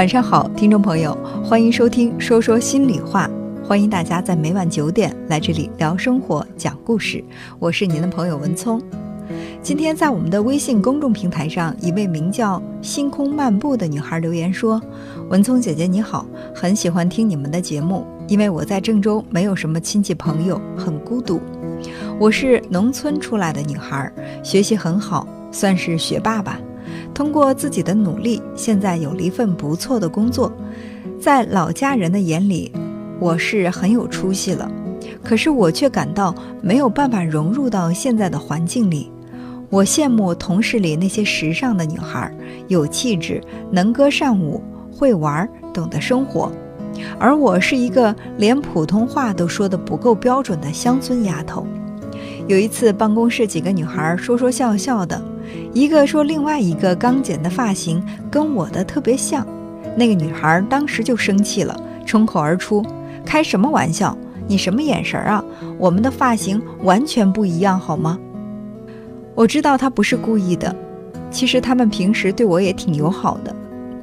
晚上好，听众朋友，欢迎收听《说说心里话》，欢迎大家在每晚九点来这里聊生活、讲故事。我是您的朋友文聪。今天在我们的微信公众平台上，一位名叫“星空漫步”的女孩留言说：“文聪姐姐你好，很喜欢听你们的节目，因为我在郑州没有什么亲戚朋友，很孤独。我是农村出来的女孩，学习很好，算是学霸吧。通过自己的努力，现在有了一份不错的工作，在老家人的眼里，我是很有出息了。可是我却感到没有办法融入到现在的环境里。”我羡慕同事里那些时尚的女孩，有气质，能歌善舞，会玩，懂得生活，而我是一个连普通话都说得不够标准的乡村丫头。有一次，办公室几个女孩说说笑笑的，一个说另外一个刚剪的发型跟我的特别像，那个女孩当时就生气了，冲口而出：“开什么玩笑？你什么眼神啊？我们的发型完全不一样，好吗？”我知道她不是故意的，其实他们平时对我也挺友好的，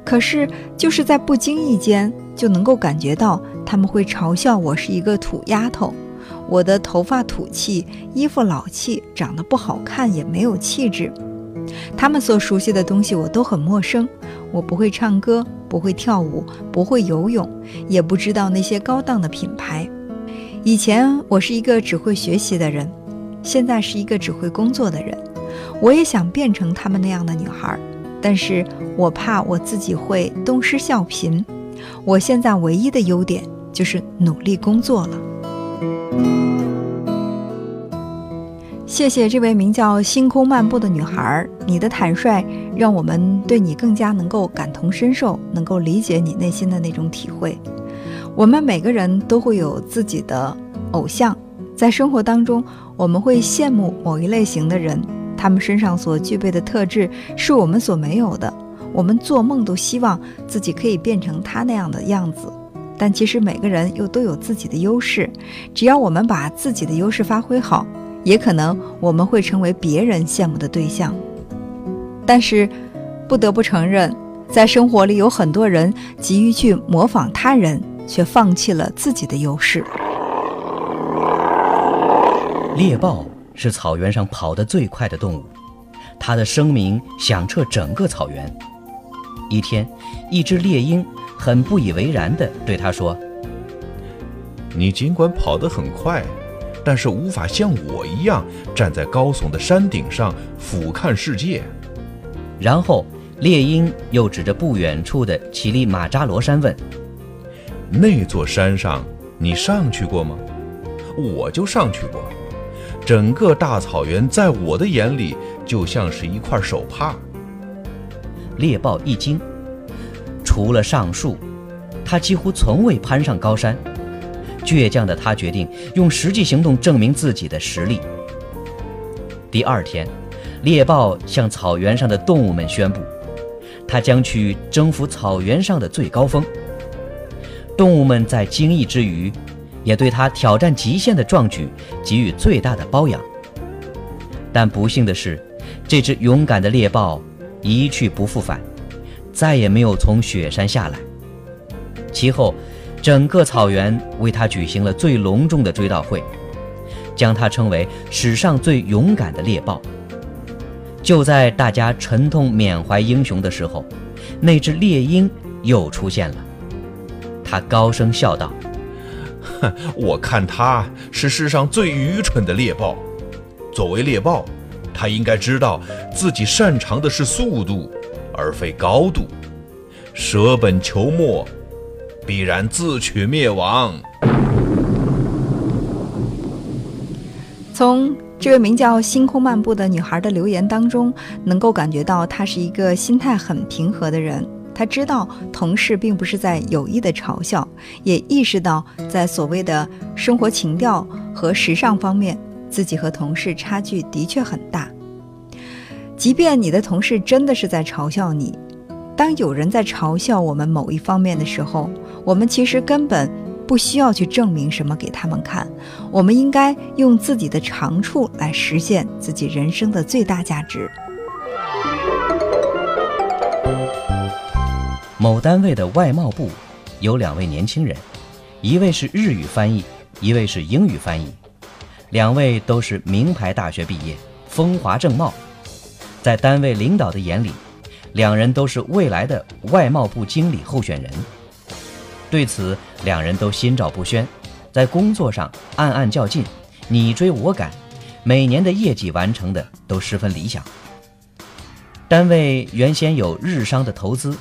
可是就是在不经意间就能够感觉到他们会嘲笑我是一个土丫头，我的头发土气，衣服老气，长得不好看，也没有气质。他们所熟悉的东西我都很陌生，我不会唱歌，不会跳舞，不会游泳，也不知道那些高档的品牌。以前我是一个只会学习的人，现在是一个只会工作的人。我也想变成他们那样的女孩，但是我怕我自己会东施效颦。我现在唯一的优点就是努力工作了。谢谢这位名叫“星空漫步”的女孩，你的坦率让我们对你更加能够感同身受，能够理解你内心的那种体会。我们每个人都会有自己的偶像，在生活当中，我们会羡慕某一类型的人。他们身上所具备的特质是我们所没有的，我们做梦都希望自己可以变成他那样的样子。但其实每个人又都有自己的优势，只要我们把自己的优势发挥好，也可能我们会成为别人羡慕的对象。但是，不得不承认，在生活里有很多人急于去模仿他人，却放弃了自己的优势。猎豹。是草原上跑得最快的动物，它的声鸣响彻整个草原。一天，一只猎鹰很不以为然地对它说：“你尽管跑得很快，但是无法像我一样站在高耸的山顶上俯瞰世界。”然后，猎鹰又指着不远处的乞力马扎罗山问：“那座山上你上去过吗？我就上去过。”整个大草原在我的眼里就像是一块手帕。猎豹一惊，除了上树，他几乎从未攀上高山。倔强的他决定用实际行动证明自己的实力。第二天，猎豹向草原上的动物们宣布，他将去征服草原上的最高峰。动物们在惊异之余。也对他挑战极限的壮举给予最大的褒扬。但不幸的是，这只勇敢的猎豹一去不复返，再也没有从雪山下来。其后，整个草原为他举行了最隆重的追悼会，将他称为史上最勇敢的猎豹。就在大家沉痛缅怀英雄的时候，那只猎鹰又出现了。他高声笑道。哼 我看他是世上最愚蠢的猎豹。作为猎豹，他应该知道自己擅长的是速度，而非高度。舍本求末，必然自取灭亡。从这位名叫“星空漫步”的女孩的留言当中，能够感觉到她是一个心态很平和的人。她知道同事并不是在有意的嘲笑，也意识到在所谓的生活情调和时尚方面，自己和同事差距的确很大。即便你的同事真的是在嘲笑你，当有人在嘲笑我们某一方面的时候，我们其实根本不需要去证明什么给他们看，我们应该用自己的长处来实现自己人生的最大价值。某单位的外贸部有两位年轻人，一位是日语翻译，一位是英语翻译，两位都是名牌大学毕业，风华正茂。在单位领导的眼里，两人都是未来的外贸部经理候选人。对此，两人都心照不宣，在工作上暗暗较劲，你追我赶，每年的业绩完成的都十分理想。单位原先有日商的投资，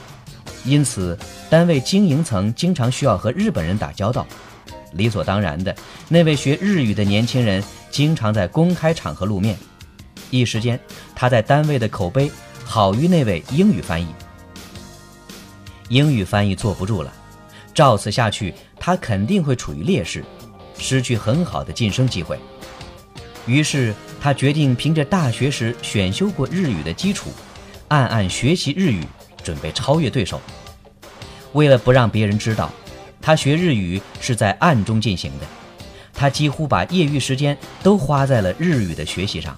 因此单位经营层经常需要和日本人打交道。理所当然的，那位学日语的年轻人经常在公开场合露面，一时间他在单位的口碑好于那位英语翻译。英语翻译坐不住了。照此下去，他肯定会处于劣势，失去很好的晋升机会。于是他决定凭着大学时选修过日语的基础，暗暗学习日语，准备超越对手。为了不让别人知道，他学日语是在暗中进行的。他几乎把业余时间都花在了日语的学习上。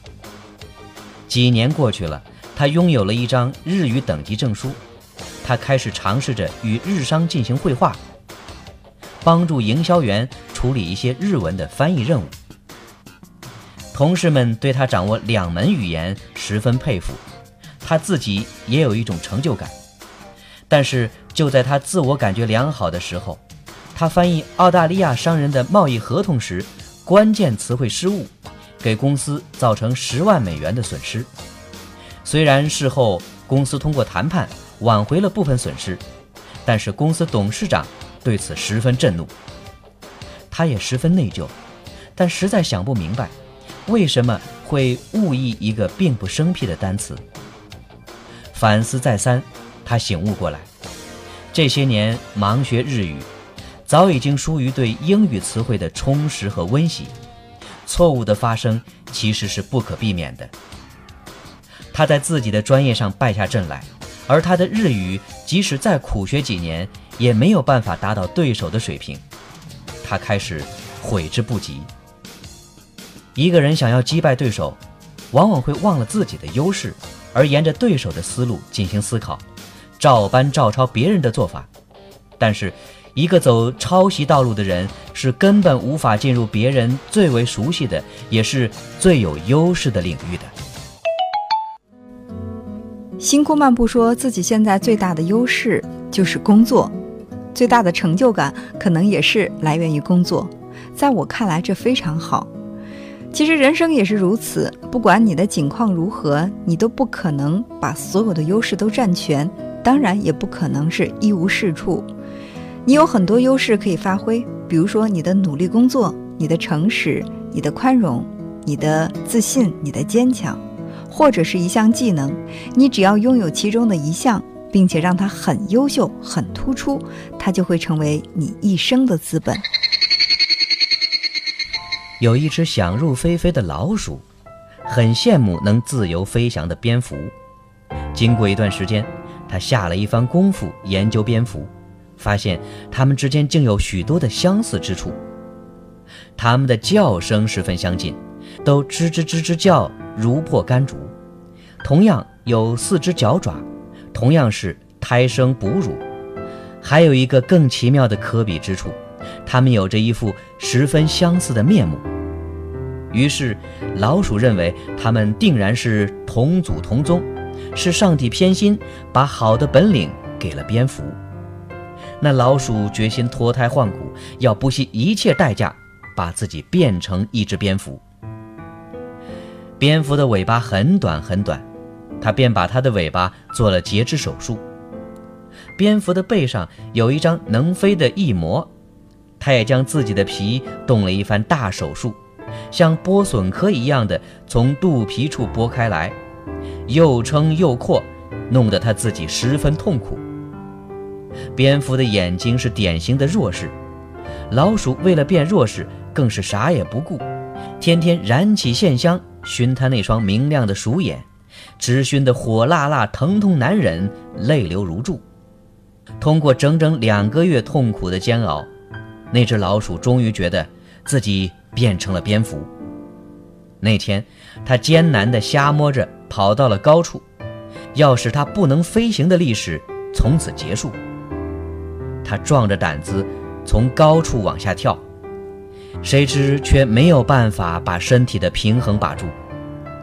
几年过去了，他拥有了一张日语等级证书。他开始尝试着与日商进行绘画。帮助营销员处理一些日文的翻译任务。同事们对他掌握两门语言十分佩服，他自己也有一种成就感。但是就在他自我感觉良好的时候，他翻译澳大利亚商人的贸易合同时，关键词汇失误，给公司造成十万美元的损失。虽然事后公司通过谈判挽回了部分损失，但是公司董事长。对此十分震怒，他也十分内疚，但实在想不明白，为什么会误译一个并不生僻的单词。反思再三，他醒悟过来，这些年忙学日语，早已经疏于对英语词汇的充实和温习，错误的发生其实是不可避免的。他在自己的专业上败下阵来，而他的日语即使再苦学几年。也没有办法达到对手的水平，他开始悔之不及。一个人想要击败对手，往往会忘了自己的优势，而沿着对手的思路进行思考，照搬照抄别人的做法。但是，一个走抄袭道路的人是根本无法进入别人最为熟悉的，也是最有优势的领域的。星空漫步说自己现在最大的优势就是工作。最大的成就感可能也是来源于工作，在我看来这非常好。其实人生也是如此，不管你的境况如何，你都不可能把所有的优势都占全，当然也不可能是一无是处。你有很多优势可以发挥，比如说你的努力工作、你的诚实、你的宽容、你的自信、你的坚强，或者是一项技能，你只要拥有其中的一项。并且让它很优秀、很突出，它就会成为你一生的资本。有一只想入非非的老鼠，很羡慕能自由飞翔的蝙蝠。经过一段时间，他下了一番功夫研究蝙蝠，发现它们之间竟有许多的相似之处。它们的叫声十分相近，都吱吱吱吱叫，如破甘竹。同样有四只脚爪。同样是胎生哺乳，还有一个更奇妙的可比之处，它们有着一副十分相似的面目。于是，老鼠认为它们定然是同祖同宗，是上帝偏心，把好的本领给了蝙蝠。那老鼠决心脱胎换骨，要不惜一切代价把自己变成一只蝙蝠。蝙蝠的尾巴很短很短。他便把他的尾巴做了截肢手术。蝙蝠的背上有一张能飞的翼膜，他也将自己的皮动了一番大手术，像剥笋壳一样的从肚皮处剥开来，又撑又扩，弄得他自己十分痛苦。蝙蝠的眼睛是典型的弱视，老鼠为了变弱势，更是啥也不顾，天天燃起线香熏他那双明亮的鼠眼。直熏得火辣辣，疼痛难忍，泪流如注。通过整整两个月痛苦的煎熬，那只老鼠终于觉得自己变成了蝙蝠。那天，它艰难地瞎摸着跑到了高处，要使它不能飞行的历史从此结束。他壮着胆子从高处往下跳，谁知却没有办法把身体的平衡把住，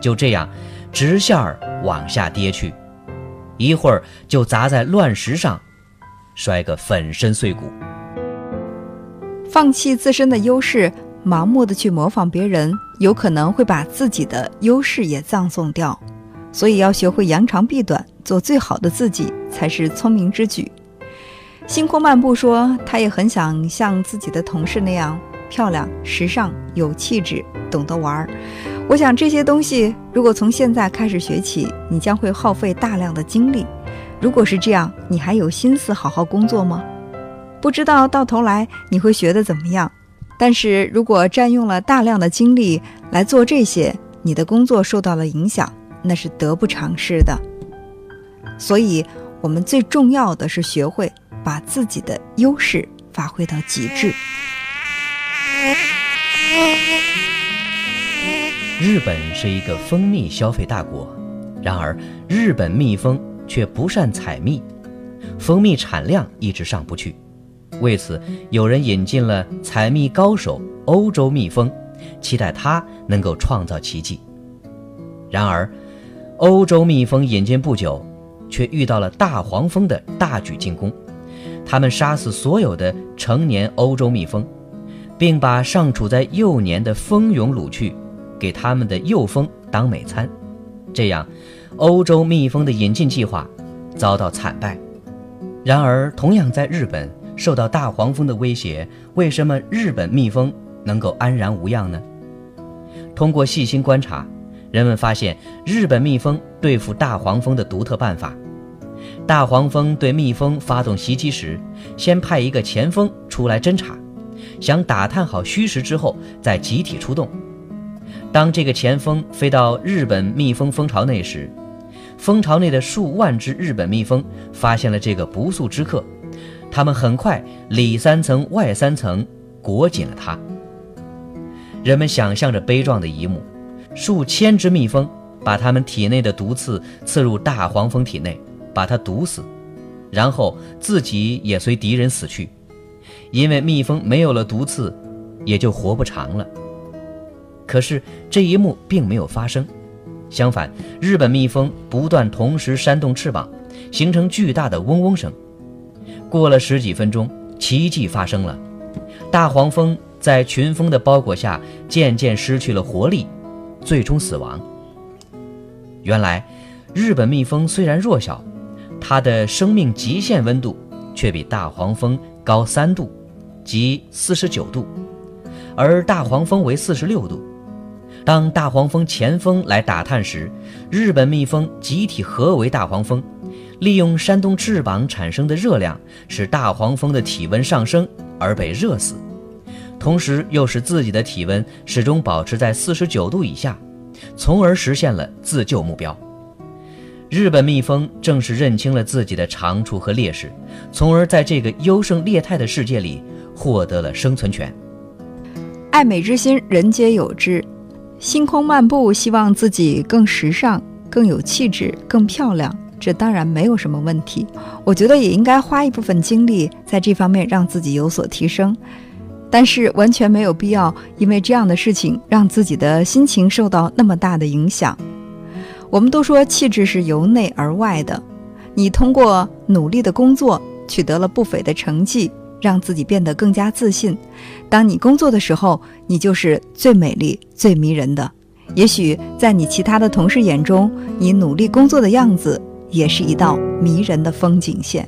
就这样直线儿往下跌去，一会儿就砸在乱石上，摔个粉身碎骨。放弃自身的优势，盲目的去模仿别人，有可能会把自己的优势也葬送掉。所以要学会扬长避短，做最好的自己才是聪明之举。星空漫步说，他也很想像自己的同事那样漂亮、时尚、有气质、懂得玩儿。我想这些东西，如果从现在开始学起，你将会耗费大量的精力。如果是这样，你还有心思好好工作吗？不知道到头来你会学得怎么样。但是如果占用了大量的精力来做这些，你的工作受到了影响，那是得不偿失的。所以，我们最重要的是学会把自己的优势发挥到极致。日本是一个蜂蜜消费大国，然而日本蜜蜂却不善采蜜，蜂蜜产量一直上不去。为此，有人引进了采蜜高手欧洲蜜蜂，期待它能够创造奇迹。然而，欧洲蜜蜂引进不久，却遇到了大黄蜂的大举进攻。他们杀死所有的成年欧洲蜜蜂，并把尚处在幼年的蜂蛹掳去，给他们的幼蜂当美餐。这样，欧洲蜜蜂的引进计划遭到惨败。然而，同样在日本。受到大黄蜂的威胁，为什么日本蜜蜂能够安然无恙呢？通过细心观察，人们发现日本蜜蜂对付大黄蜂的独特办法。大黄蜂对蜜蜂发动袭击时，先派一个前锋出来侦察，想打探好虚实之后再集体出动。当这个前锋飞到日本蜜蜂蜂巢内时，蜂巢内的数万只日本蜜蜂发现了这个不速之客。他们很快里三层外三层裹紧了它。人们想象着悲壮的一幕：数千只蜜蜂把它们体内的毒刺刺入大黄蜂体内，把它毒死，然后自己也随敌人死去。因为蜜蜂没有了毒刺，也就活不长了。可是这一幕并没有发生，相反，日本蜜蜂不断同时扇动翅膀，形成巨大的嗡嗡声。过了十几分钟，奇迹发生了，大黄蜂在群蜂的包裹下渐渐失去了活力，最终死亡。原来，日本蜜蜂虽然弱小，它的生命极限温度却比大黄蜂高三度，即四十九度，而大黄蜂为四十六度。当大黄蜂前锋来打探时，日本蜜蜂集体合围大黄蜂。利用扇动翅膀产生的热量，使大黄蜂的体温上升而被热死，同时又使自己的体温始终保持在四十九度以下，从而实现了自救目标。日本蜜蜂正是认清了自己的长处和劣势，从而在这个优胜劣汰的世界里获得了生存权。爱美之心，人皆有之。星空漫步，希望自己更时尚、更有气质、更漂亮。这当然没有什么问题，我觉得也应该花一部分精力在这方面让自己有所提升，但是完全没有必要因为这样的事情让自己的心情受到那么大的影响。我们都说气质是由内而外的，你通过努力的工作取得了不菲的成绩，让自己变得更加自信。当你工作的时候，你就是最美丽、最迷人的。也许在你其他的同事眼中，你努力工作的样子。也是一道迷人的风景线。